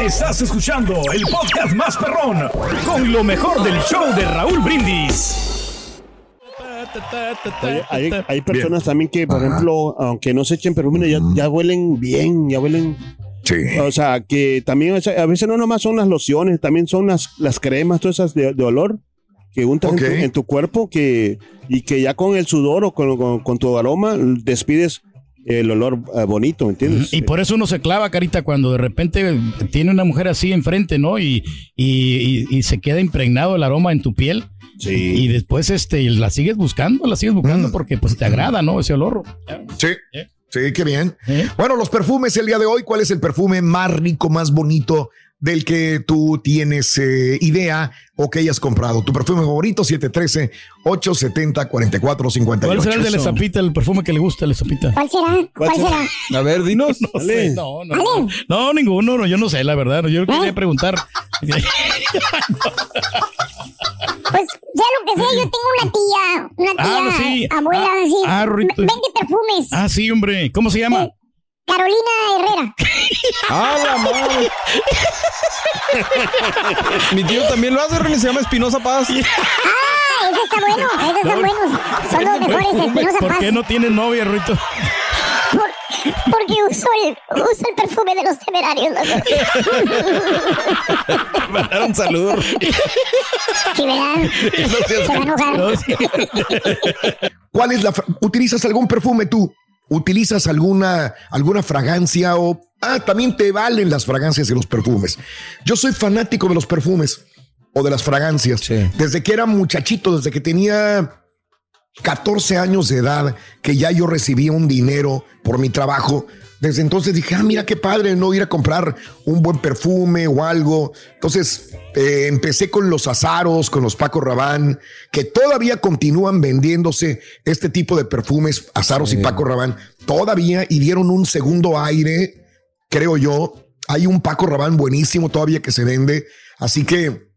Estás escuchando el podcast más perrón con lo mejor del show de Raúl Brindis. Oye, hay, hay personas también que, por ejemplo, aunque no se echen perfume, ya, ya huelen bien, ya huelen. Sí. O sea, que también a veces no nomás son las lociones, también son las, las cremas, todas esas de, de olor que untas en tu- en, tu, cuerpo que, y que ya con el sudor o con, con- con tu aroma despides el olor eh, bonito, ¿me entiendes? Y por eso uno se clava, Carita, cuando de repente tiene una mujer así enfrente, ¿no? Y, y, y- y se queda impregnado el aroma en tu piel. Sí. Y después este, la sigues buscando, la sigues buscando Mm. porque pues te agrada, ¿no? Ese olor. Sí. Sí, qué bien. ¿Eh? Bueno, los perfumes el día de hoy, ¿cuál es el perfume más rico, más bonito del que tú tienes eh, idea o que hayas comprado? Tu perfume favorito, 713-870-4458. ¿Cuál será el de la zapita, el perfume que le gusta a la zapita? ¿Cuál será? ¿Cuál será? A ver, dinos. No sé, no, no, no, no, ninguno, no, yo no sé, la verdad. Yo quería preguntar. Pues sea lo que sea, yo tengo una tía, una tía, Ah, sí. abuela, Ah, así, ah, vende perfumes. ah, sí, hombre. ¿Cómo se llama? Carolina Herrera. ¡Ah, la madre! Mi tío también lo hace, René, se llama Espinosa Paz. Ah, ese está bueno, esos son buenos. Son los mejores, Espinosa ¿Por Paz. qué no tienes novia, Ruito? Por- porque uso el, uso el perfume de los temerarios. loco. Mandaron saludos. Sí, ¿verdad? Se va a enojar. ¿Cuál es la utilizas algún perfume tú? ¿Utilizas alguna alguna fragancia o ah, también te valen las fragancias y los perfumes? Yo soy fanático de los perfumes o de las fragancias. Sí. Desde que era muchachito, desde que tenía 14 años de edad, que ya yo recibía un dinero por mi trabajo. Desde entonces dije, ah, mira qué padre, no ir a comprar un buen perfume o algo. Entonces eh, empecé con los azaros, con los Paco Rabán, que todavía continúan vendiéndose este tipo de perfumes, azaros y Paco Rabán, todavía y dieron un segundo aire, creo yo. Hay un Paco Rabán buenísimo todavía que se vende. Así que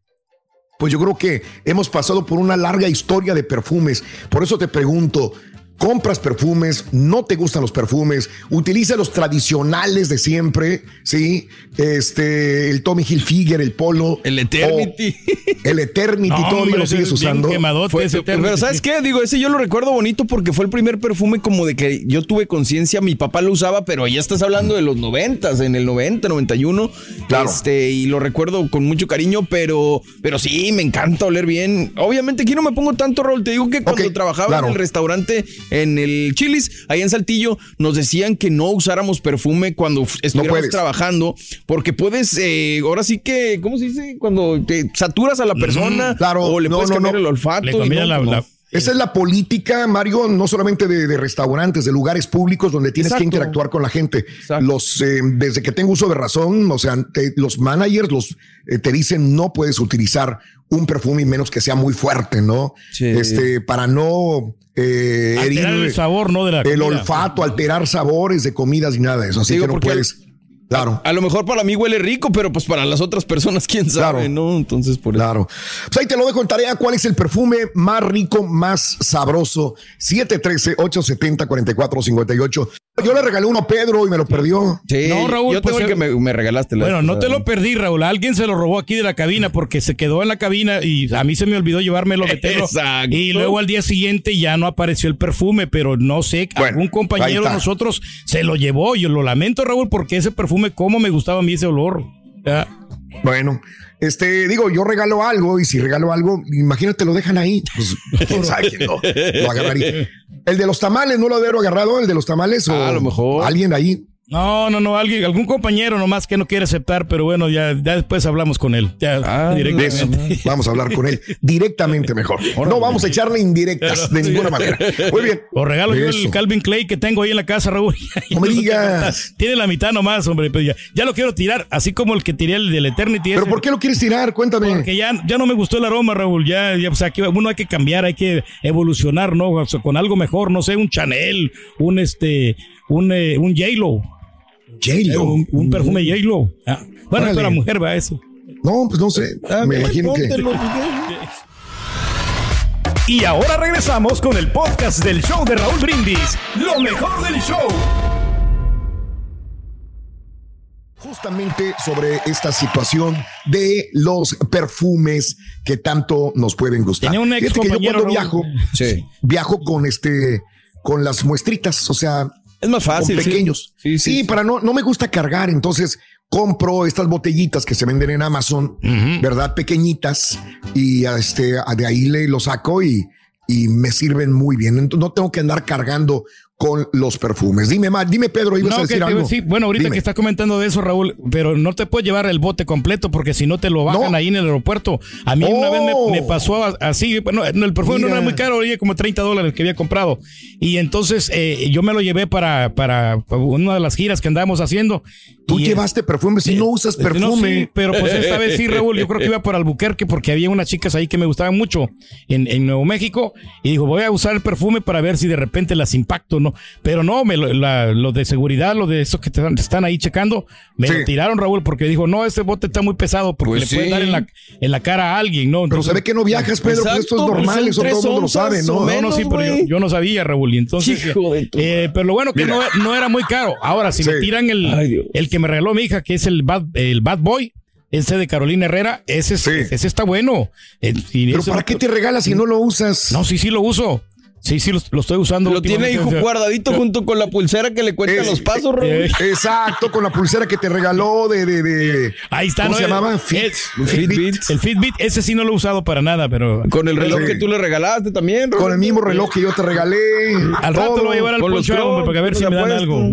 pues yo creo que hemos pasado por una larga historia de perfumes. Por eso te pregunto, ¿compras perfumes? ¿No te gustan los perfumes? ¿Utiliza los tradicionales de siempre? ¿Sí? Este, el Tommy Hilfiger, el Polo. El Eternity. el Eternity, No, todavía hombre, lo sigues usando. Fue- ese pero. ¿sabes qué? Digo, ese yo lo recuerdo bonito porque fue el primer perfume como de que yo tuve conciencia, mi papá lo usaba, pero ya estás hablando de los noventas, en el 90, 91. Claro. Este, y lo recuerdo con mucho cariño, pero, pero sí, me encanta oler bien. Obviamente aquí no me pongo tanto, Raúl. Te digo que cuando trabajaba claro. en el restaurante, en el Chilis, ahí en Saltillo, nos decían que no usáramos perfume cuando estuviéramos trabajando, porque puedes, eh, ahora sí que, ¿cómo se dice? Cuando te saturas a la persona claro. o le No, puedes no, cambiar no. el olfato. Le no, la, no. la- Esa es la política, Mario, no solamente de, de restaurantes, de lugares públicos donde tienes Exacto. que interactuar con la gente. Exacto. Los, eh, desde que tengo uso de razón, o sea, te- los managers los, eh, te dicen no puedes utilizar un perfume menos que sea muy fuerte, ¿no? Sí. Este, para no eh, alterar herir el sabor, ¿no? De la el comida. olfato, alterar sabores de comidas y nada de eso. Así Digo, que no puedes. Claro. A lo mejor para mí huele rico, pero pues para las otras personas, quién sabe, Claro. ¿no? Entonces, por eso. Claro. Pues ahí te lo dejo en tarea. ¿Cuál es el perfume más rico, más sabroso? 713-870-4458. Yo le regalé uno a Pedro y me lo perdió. Sí, No, Raúl, yo tengo pues, el que me, me regalaste. la Bueno, no te lo perdí, Raúl. Alguien se lo robó aquí de la cabina porque se quedó en la cabina y a mí se me olvidó llevármelo de Pedro. Exacto. Y luego al día siguiente ya no apareció el perfume, pero no sé, Bueno, algún compañero de nosotros se lo llevó. Yo lo lamento, Raúl, porque ese perfume, cómo me gustaba a mí ese olor. Ya. Bueno, este, digo, yo regalo algo y si regalo algo, imagínate, lo dejan ahí. Pues, quién sabe quién lo, lo agarraría. El de los tamales, ¿no lo habrá agarrado? El de los tamales o Ah, a lo mejor. alguien ahí. No, no, no, alguien, algún compañero nomás que no quiere aceptar, pero bueno, ya, ya después hablamos con él. Ya, Ah, directamente. Eso. Vamos a hablar con él directamente mejor. No vamos a echarle indirectas de ninguna manera. Muy bien. O regalo yo el. Calvin Clay que tengo ahí en la casa, Raúl. No me digas. Tiene la mitad nomás, hombre. Pues ya, ya lo quiero tirar, así como el que tiré el del Eternity. ¿Pero ese. por qué lo quieres tirar? Cuéntame. Porque ya, ya no me gustó el aroma, Raúl. Ya, ya, o sea, que uno hay que cambiar, hay que evolucionar, ¿no? O sea, con algo mejor, no sé, un Chanel, un este, un, eh, un J-Lo. J-Lo. Un, un perfume J-Lo. Ah, bueno, para mujer, va eso. No, pues no sé. Me imagino que. Y ahora regresamos con el podcast del show de Raúl Brindis. Lo mejor del show. Justamente sobre esta situación de los perfumes que tanto nos pueden gustar. Tenía un ex que yo cuando Raúl. viajo, Sí. viajo con este, con las muestritas, o sea, Es más fácil. con sí. pequeños. Sí, sí. para no, no me gusta cargar, entonces compro estas botellitas que se venden en Amazon, ¿verdad? Pequeñitas, y este, de ahí le lo saco y, y me sirven muy bien. Entonces no tengo que andar cargando con los perfumes. Dime, Ma- dime Pedro, ibas a No, decir que algo. sí, bueno, ahorita Dime. que estás comentando de eso, Raúl, pero no te puedes llevar el bote completo porque si no te lo bajan No. ahí en el aeropuerto. A mí una vez Oh. me, me pasó a- así, bueno, el perfume no era muy caro, oye, como 30 dólares que había comprado. Y entonces eh, yo me lo llevé para, para una de las giras que andábamos haciendo. Tú Y, llevaste perfume, si no usas eh, no, perfume. sí, pero pues esta vez sí, Raúl, yo creo que iba por Albuquerque porque había unas chicas ahí que me gustaban mucho en, en Nuevo México y dijo, voy a usar el perfume para ver si de repente las impacto, ¿no? Pero no, me lo, la- lo de seguridad, lo de esos que te están, te están ahí checando, me Sí. lo tiraron, Raúl, porque dijo, no, este bote está muy pesado porque Pues le puede sí. dar en la, en la cara a alguien, ¿no? Pero Entonces- se ve que no viajas, Pedro, pues esto es Exacto, normal, son eso todo el mundo lo sabe, ¿no? o no, no, menos, sí, pero yo, no sabía, Raúl. Y entonces, Hijo de tu eh, pero lo bueno que no, no era muy caro. Ahora, si me tiran el, Ay, Dios. el que me regaló mi hija, que es el Bad, el Bad Boy, ese de Carolina Herrera, ese, es- Sí. ese está bueno. Eh, y Pero ese- ¿para qué te regalas si no lo usas? No, sí, sí lo uso. Sí, sí, lo, lo estoy usando. Lo tiene ahí guardadito junto con la pulsera que le cuenta Eh, los pasos, Raúl. eh, Exacto, con la pulsera que te regaló de, de, de- Ahí está. ¿Cómo ¿no? se llamaba? Fit- el- Fitbit. El Fitbit, ese sí no lo he usado para nada, pero. Con el reloj Sí. que tú le regalaste también, Raúl. Con el mismo reloj que yo te regalé. Al rato lo voy a llevar al hombre, Crocs, para ver si me dan algo.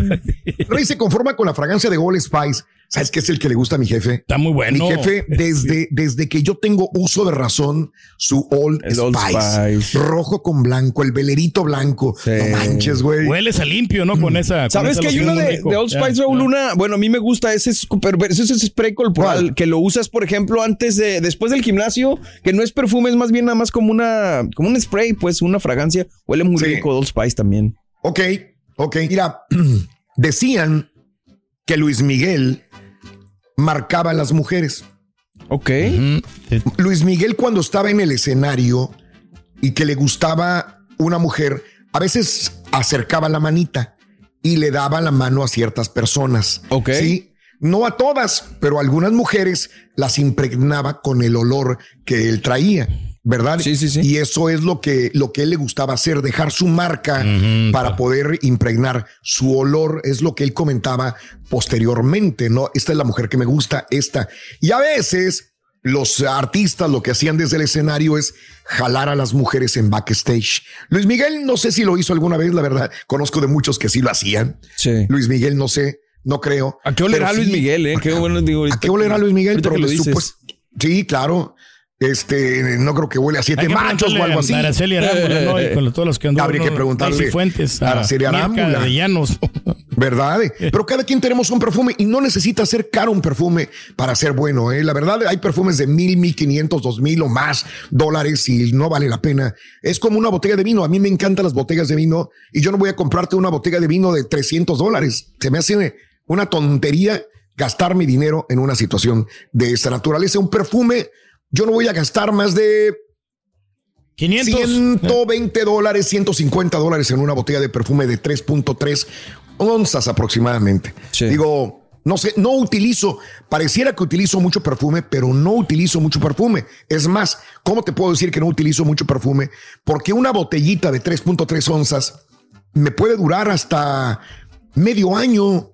Rey se conforma con la fragancia de Gold Spice. ¿Sabes qué es el que le gusta a mi jefe? Está muy bueno. Mi jefe, desde, desde que yo tengo uso de razón, su Old, El Old Spice, rojo con blanco, el velerito blanco. Sí. No manches, güey. Hueles a limpio, ¿no? Con esa. con ¿Sabes esa que hay muy de, Old Spice, Raúl? ya. Una, bueno, a mí me gusta ese, super, ese es ese spray corporal ¿Cuál? que lo usas, por ejemplo, antes de, después del gimnasio, que no es perfume, es más bien nada más como una, como un spray, pues una fragancia. Huele muy Sí. rico Old Spice también. Ok, ok. Mira, decían que Luis Miguel marcaba a las mujeres. Ok. Luis Miguel cuando estaba en el escenario y que le gustaba una mujer, a veces acercaba la manita y le daba la mano a ciertas personas. Ok. Sí. No a todas, pero a algunas mujeres las impregnaba con el olor que él traía, ¿verdad? Sí, sí, sí. Y eso es lo que, lo que él le gustaba hacer, dejar su marca para poder impregnar su olor, es lo que él comentaba posteriormente, ¿no? Esta es la mujer que me gusta, esta. Y a veces los artistas lo que hacían desde el escenario es jalar a las mujeres en backstage. Luis Miguel, no sé si lo hizo alguna vez, la verdad. Conozco de muchos que sí lo hacían. Sí. Luis Miguel, no sé, no creo. ¿A qué olerá Luis sí- Miguel, eh? Qué bueno digo. ¿A qué olerá Luis Miguel? Pero lo dices. Sí, claro. Este, no creo que huele a siete machos o algo así. Araceli Arámbula, ¿no? Y con todos los que anduvo, Habría que preguntarle Fuentes, a Araceli Arámbula. de Llanos. ¿Verdad? Pero cada quien tenemos un perfume y no necesita ser caro un perfume para ser bueno. ¿eh? La verdad, hay perfumes de mil, mil quinientos, dos mil o más dólares y no vale la pena. Es como una botella de vino. A mí me encantan las botellas de vino y yo no voy a comprarte una botella de vino de 300 dólares. Se me hace una tontería gastar mi dinero en una situación de esta naturaleza. Un perfume, yo no voy a gastar más de 500. 120 dólares, 150 dólares en una botella de perfume de 3.3 onzas aproximadamente. Sí. Digo, no sé, no utilizo, pareciera que utilizo mucho perfume, pero no utilizo mucho perfume. Es más, ¿cómo te puedo decir que no utilizo mucho perfume? Porque una botellita de 3.3 onzas me puede durar hasta medio año.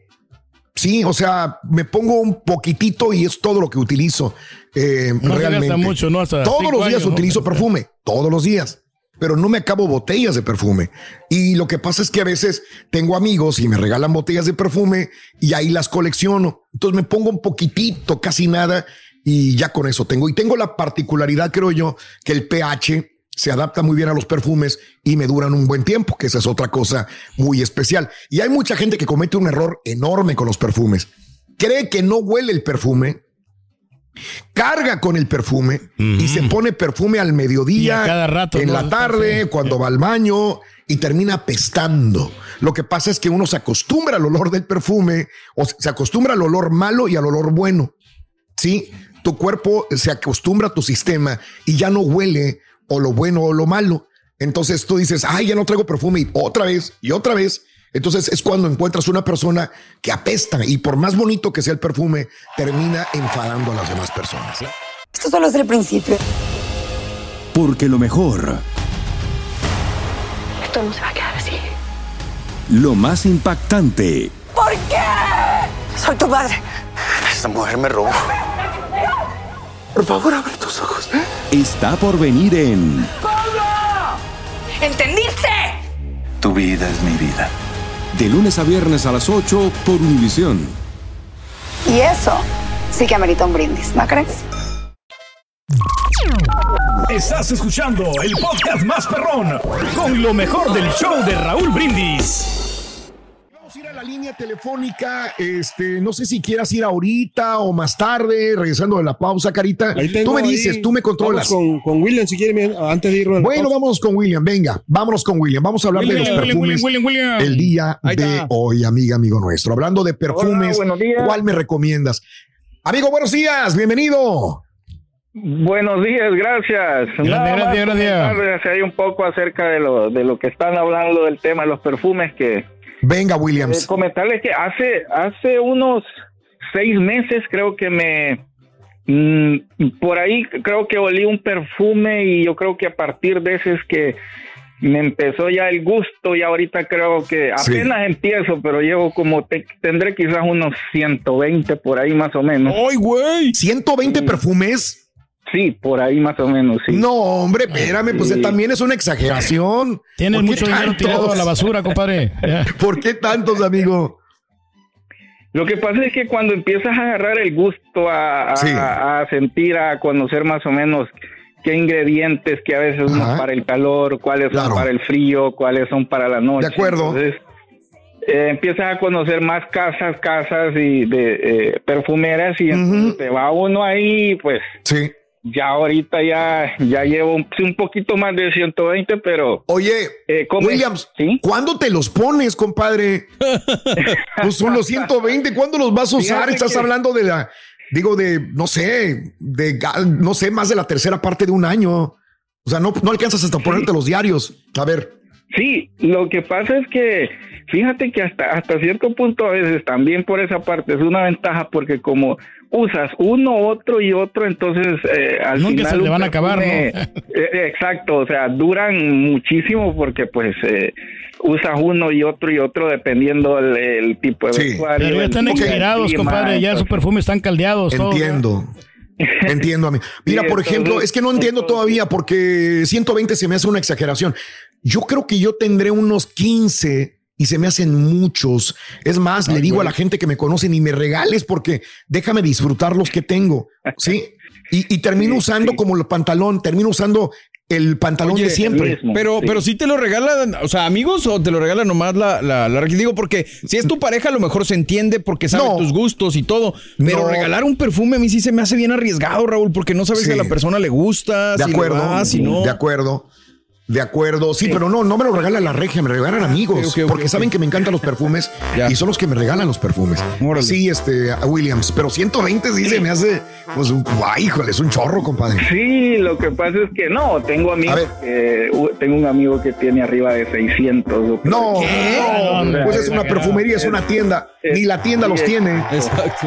Sí, o sea, me pongo un poquitito y es todo lo que utilizo. eh, No realmente. mucho, ¿no? Hasta Todos los días años, ¿no? utilizo perfume, todos los días. pero no me acabo botellas de perfume. Y lo que pasa es que a veces tengo amigos y me regalan botellas de perfume y ahí las colecciono. Entonces me pongo un poquitito, casi nada, y ya con eso tengo. Y tengo la particularidad, creo yo, que el pH se adapta muy bien a los perfumes y me duran un buen tiempo, que esa es otra cosa muy especial. Y hay mucha gente que comete un error enorme con los perfumes. Cree que no huele el perfume, carga con el perfume y se pone perfume al mediodía, cada rato, en ¿no? la tarde, cuando va al baño y termina apestando. Lo que pasa es que uno se acostumbra al olor del perfume o se acostumbra al olor malo y al olor bueno. Sí, tu cuerpo se acostumbra a tu sistema y ya no huele o lo bueno o lo malo. Entonces tú dices, ay, ya no traigo perfume y otra vez y otra vez. Entonces es cuando encuentras una persona que apesta y por más bonito que sea el perfume, termina enfadando a las demás personas. Esto solo es el principio. Porque lo mejor, Esto no se va a quedar así. lo más impactante, ¿Por qué? Soy tu madre. Esta mujer me robó. Por favor, abre tus ojos. está por venir en ¿Entendiste? Tu vida es mi vida. De lunes a viernes a las 8 por Univisión. Y eso sí que amerita un brindis, ¿no crees? Estás escuchando el podcast más perrón con lo mejor del show de Raúl Brindis. Línea telefónica. Este, no sé si quieras ir ahorita o más tarde, regresando de la pausa, Carita. Tengo tú me ahí- dices, tú me controlas. Vamos con, con William, si quiere, mira, antes de irnos. Bueno, vámonos con William, venga, vámonos con William. Vamos a hablar de los William, perfumes William, William, William. el día de hoy, amiga, amigo nuestro. Hablando de perfumes, días. ¿cuál me recomiendas? Amigo, buenos días, bienvenido. Buenos días, gracias. Gracias, Nada gracias, gracias. ahí un poco acerca de lo, de lo que están hablando del tema de los perfumes que Venga, eh, Williams. comentarles que hace hace unos seis meses creo que me mm, por ahí creo que olí un perfume y yo creo que a partir de ese es que me empezó ya el gusto y ahorita creo que Sí. apenas empiezo, pero llevo como te- tendré quizás unos 120 por ahí más o menos. ¡Ay, güey! 120 perfumes. Sí, por ahí más o menos, sí. No, hombre, espérame, pues Sí. también es una exageración. Tienes ¿Por qué mucho dinero tirado a la basura, compadre. ¿Por qué tantos, amigo? Lo que pasa es que cuando empiezas a agarrar el gusto a, a- Sí. a sentir, a conocer más o menos qué ingredientes, que a veces Ajá. son para el calor, cuáles Claro. son para el frío, cuáles son para la noche. De acuerdo. Entonces, eh, empiezas a conocer más casas, casas y de eh, perfumeras y entonces Ujú. te va uno ahí, pues Sí. Ya ahorita ya, ya llevo un, poquito más de 120, pero... Oye, eh. Williams, ¿Sí? ¿cuándo te los pones, compadre? pues son los 120, ¿cuándo los vas a usar? Fíjate Estás que- hablando de la, digo, de, no sé, de, no sé, más de la tercera parte de un año. O sea, no, no alcanzas hasta ponerte los diarios. A ver, Sí, lo que pasa es que fíjate que hasta hasta cierto punto a veces también por esa parte es una ventaja porque como usas uno, otro y otro, entonces eh, al Nunca final se un van a acabar, ¿no? eh, exacto, o sea, duran muchísimo porque pues eh, usas uno y otro y otro dependiendo el, el tipo de Sí. vestuario, Pero ya están clima, compadre. Ya sus perfumes están caldeados. entiendo. Entiendo a mí. Mira, Sí, por ejemplo, es que no entiendo todavía porque 120 se me hace una exageración. Yo creo que yo tendré unos 15 y se me hacen muchos. Es más, le digo a la gente que me conoce ni me regales porque déjame disfrutar los que tengo. Sí. Y, y termino Sí, usando sí. como el pantalón, termino usando el pantalón Oye, de siempre. mismo. Pero, Sí. pero si te lo regalan, o sea, amigos, o te lo regalan nomás la, la, la- Digo, porque si es tu pareja, a lo mejor se entiende porque sabe No. tus gustos y todo. Pero No. regalar un perfume a mí sí se me hace bien arriesgado, Raúl, porque no sabes Sí. si a la persona le gusta, De si acuerdo, le va, si no. de acuerdo. De acuerdo, sí, pero no, no me lo regala la regia, me regalan amigos, ok, ok, porque saben que me encantan los perfumes y son los que me regalan los perfumes. Órale. Sí, este, a Williams, pero 120 sí se me hace, pues, un, guay, híjole, es un chorro, compadre. Sí, lo que pasa es que no, tengo amigos que, uh, tengo un amigo que tiene arriba de 600. No, No, no, pues es una perfumería, es una tienda, ni la tienda los tiene. Exacto.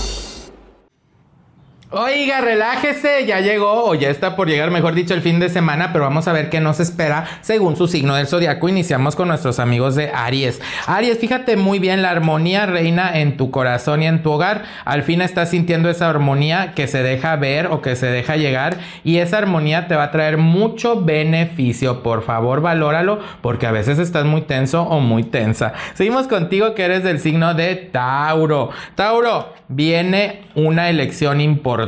Oiga, relájese, ya llegó o ya está por llegar, mejor dicho, el fin de semana, pero vamos a ver qué nos espera según su signo del zodiaco. Iniciamos con nuestros amigos de Aries. Aries, fíjate muy bien, la armonía reina en tu corazón y en tu hogar. Al fin estás sintiendo esa armonía que se deja ver o que se deja llegar y esa armonía te va a traer mucho beneficio. Por favor, valóralo porque a veces estás muy tenso o muy tensa. Seguimos contigo que eres del signo de Tauro. Tauro, viene una elección importante.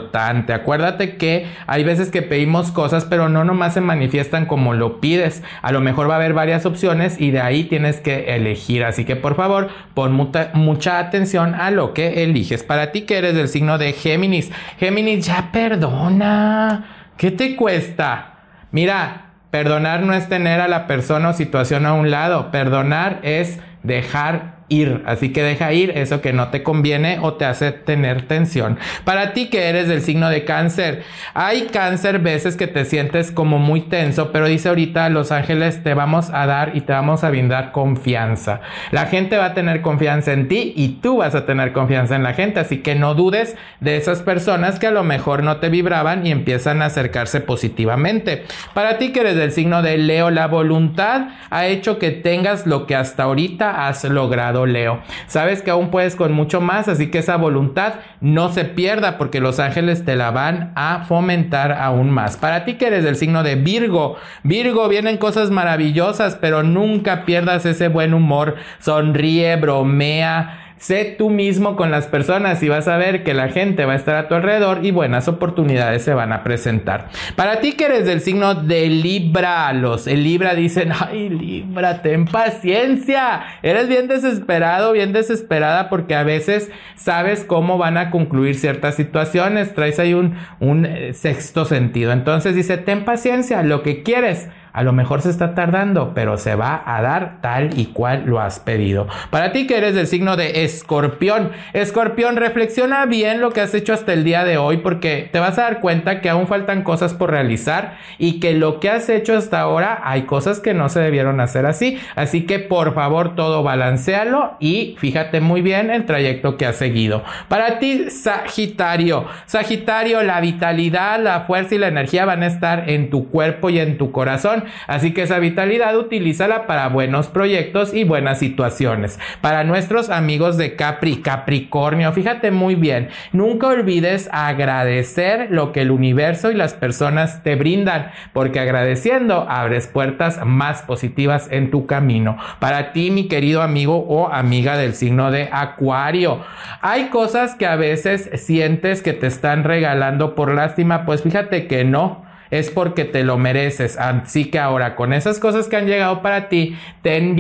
Acuérdate que hay veces que pedimos cosas, pero no nomás se manifiestan como lo pides. A lo mejor va a haber varias opciones y de ahí tienes que elegir. Así que por favor, pon mucha, mucha atención a lo que eliges. Para ti que eres del signo de Géminis. Géminis, ya perdona. ¿Qué te cuesta? Mira, perdonar no es tener a la persona o situación a un lado. Perdonar es dejar ir. Así que deja ir eso que no te conviene o te hace tener tensión. Para ti que eres del signo de cáncer, hay cáncer veces que te sientes como muy tenso, pero dice ahorita Los Ángeles te vamos a dar y te vamos a brindar confianza. La gente va a tener confianza en ti y tú vas a tener confianza en la gente. Así que no dudes de esas personas que a lo mejor no te vibraban y empiezan a acercarse positivamente. Para ti que eres del signo de Leo, la voluntad ha hecho que tengas lo que hasta ahorita has logrado Leo. Sabes que aún puedes con mucho más, así que esa voluntad no se pierda porque los ángeles te la van a fomentar aún más. Para ti que eres del signo de Virgo, Virgo vienen cosas maravillosas, pero nunca pierdas ese buen humor. Sonríe, bromea Sé tú mismo con las personas y vas a ver que la gente va a estar a tu alrededor y buenas oportunidades se van a presentar. Para ti que eres del signo de Libra, los el Libra dicen, ay Libra, ten paciencia. Eres bien desesperado, bien desesperada porque a veces sabes cómo van a concluir ciertas situaciones, traes ahí un, un eh, sexto sentido. Entonces dice, ten paciencia, lo que quieres a lo mejor se está tardando, pero se va a dar tal y cual lo has pedido. Para ti que eres del signo de escorpión, escorpión, reflexiona bien lo que has hecho hasta el día de hoy porque te vas a dar cuenta que aún faltan cosas por realizar y que lo que has hecho hasta ahora hay cosas que no se debieron hacer así. Así que por favor todo balancealo y fíjate muy bien el trayecto que has seguido. Para ti, Sagitario, Sagitario, la vitalidad, la fuerza y la energía van a estar en tu cuerpo y en tu corazón. Así que esa vitalidad utilízala para buenos proyectos y buenas situaciones. Para nuestros amigos de Capri, Capricornio, fíjate muy bien, nunca olvides agradecer lo que el universo y las personas te brindan, porque agradeciendo abres puertas más positivas en tu camino. Para ti, mi querido amigo o amiga del signo de Acuario, hay cosas que a veces sientes que te están regalando por lástima, pues fíjate que no es porque te lo mereces. Así que ahora con esas cosas que han llegado para ti, ten,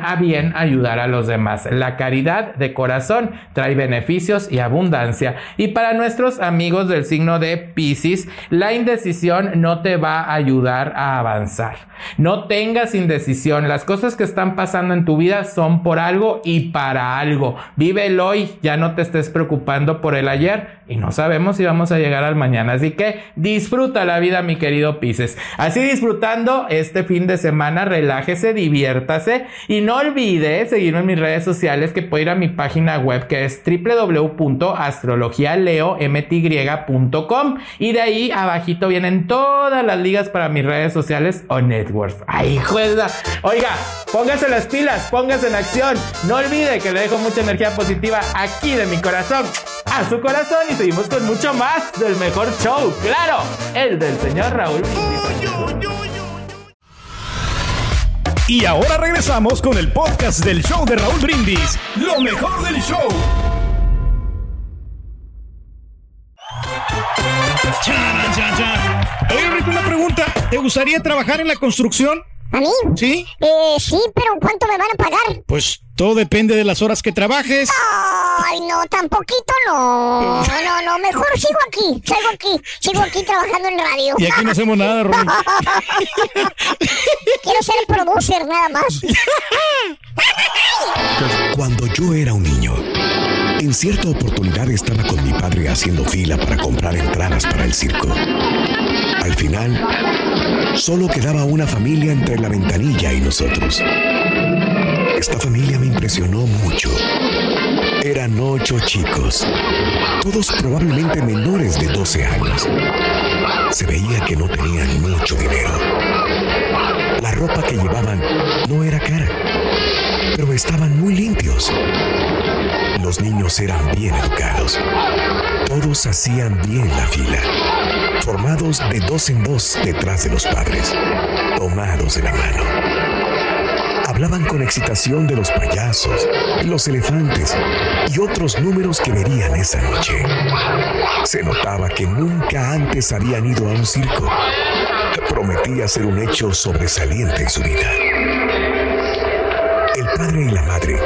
a bien ayudar a los demás. La caridad de corazón trae beneficios y abundancia. Y para nuestros amigos del signo de Pisces, la indecisión no te va a ayudar a avanzar. No tengas indecisión. Las cosas que están pasando en tu vida son por algo y para algo. Vive el hoy, ya no te estés preocupando por el ayer y no sabemos si vamos a llegar al mañana. Así que disfruta la vida, mi querido Pisces. Así disfrutando este fin de semana, relájese, diviértase y no olvide seguirme en mis redes sociales que puede ir a mi página web que es www.astrologialeomty.com y de ahí abajito vienen todas las ligas para mis redes sociales o Ay, jueza. Oiga, póngase las pilas, póngase en acción. No olvide que le dejo mucha energía positiva aquí de mi corazón a su corazón y seguimos con mucho más del mejor show, claro, el del señor Raúl. Y ahora regresamos con el podcast del show de Raúl Brindis, lo mejor del show. Oye, Rico, una pregunta. ¿Te gustaría trabajar en la construcción? ¿A mí? ¿Sí? Eh, sí, pero ¿cuánto me van a pagar? Pues todo depende de las horas que trabajes. Ay, no, tan poquito no. No, no, mejor sigo aquí, sigo aquí, sigo aquí trabajando en radio. Y aquí no hacemos nada, Rubén. Quiero ser el producer, nada más. Cuando yo era un niño, en cierta oportunidad estaba con mi padre haciendo fila para comprar entradas para el circo. Al final, solo quedaba una familia entre la ventanilla y nosotros. Esta familia me impresionó mucho. Eran ocho chicos. todos probablemente menores de 12 años. Se veía que no tenían mucho dinero. La ropa que llevaban no era cara, pero estaban muy limpios. Los niños eran bien educados. Todos hacían bien la fila, formados de dos en dos detrás de los padres, tomados de la mano. Hablaban con excitación de los payasos, los elefantes y otros números que verían esa noche. Se notaba que nunca antes habían ido a un circo. Prometía ser un hecho sobresaliente en su vida. El padre y la madre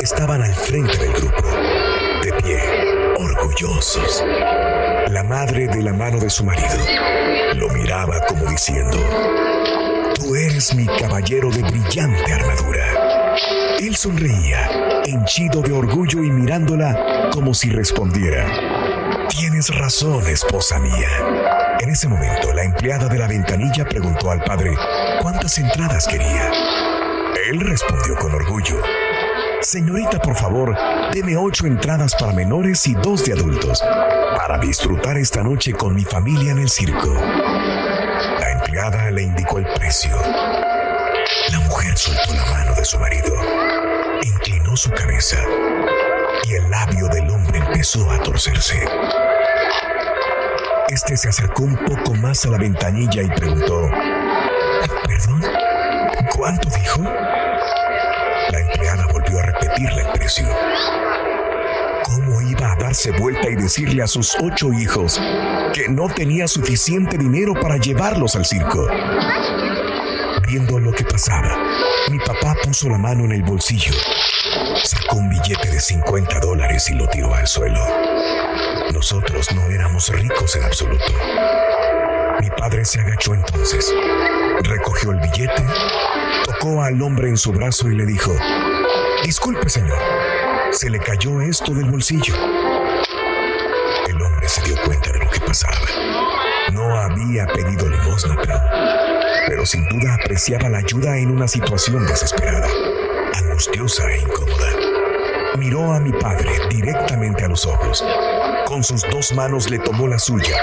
estaban al frente del grupo, de pie, orgullosos. La madre de la mano de su marido lo miraba como diciendo, Tú eres mi caballero de brillante armadura. Él sonreía, henchido de orgullo y mirándola como si respondiera, Tienes razón, esposa mía. En ese momento, la empleada de la ventanilla preguntó al padre cuántas entradas quería. Él respondió con orgullo, Señorita, por favor, deme ocho entradas para menores y dos de adultos, para disfrutar esta noche con mi familia en el circo. La empleada le indicó el precio. La mujer soltó la mano de su marido, inclinó su cabeza y el labio del hombre empezó a torcerse. Este se acercó un poco más a la ventanilla y preguntó, ¿Perdón? ¿Cuánto dijo? La empleada volvió a repetirle el precio. ¿Cómo iba a darse vuelta y decirle a sus ocho hijos que no tenía suficiente dinero para llevarlos al circo? Viendo lo que pasaba, mi papá puso la mano en el bolsillo, sacó un billete de 50 dólares y lo tiró al suelo. Nosotros no éramos ricos en absoluto. Mi padre se agachó entonces, recogió el billete, tocó al hombre en su brazo y le dijo, Disculpe señor, se le cayó esto del bolsillo. Se dio cuenta de lo que pasaba. No había pedido limosna, pero, pero sin duda apreciaba la ayuda en una situación desesperada, angustiosa e incómoda. Miró a mi padre directamente a los ojos. Con sus dos manos le tomó la suya,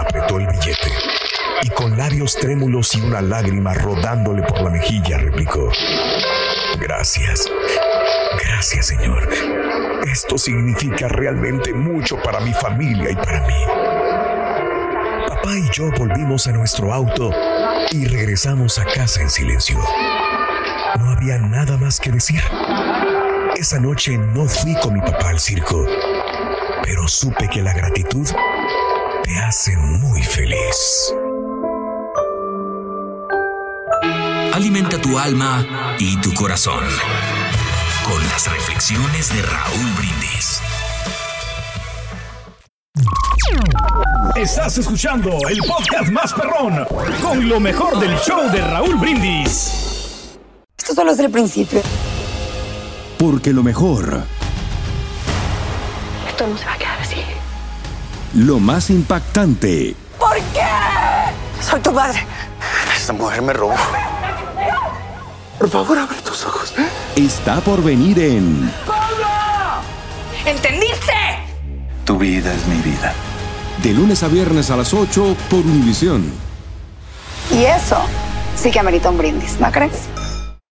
apretó el billete y con labios trémulos y una lágrima rodándole por la mejilla replicó, Gracias, gracias Señor. Esto significa realmente mucho para mi familia y para mí. Papá y yo volvimos a nuestro auto y regresamos a casa en silencio. No había nada más que decir. Esa noche no fui con mi papá al circo, pero supe que la gratitud te hace muy feliz. Alimenta tu alma y tu corazón con las reflexiones de Raúl Brindis. Estás escuchando el podcast más perrón con lo mejor del show de Raúl Brindis. Esto solo es el principio. Porque lo mejor, Esto no se va a quedar así. lo más impactante, ¿Por qué? Soy tu madre. Esta mujer me robó. Por favor, abre tus ojos. está por venir en ¿Entendiste? Tu vida es mi vida. De lunes a viernes a las 8 por Univisión. Y eso sí que amerita un brindis, ¿no crees?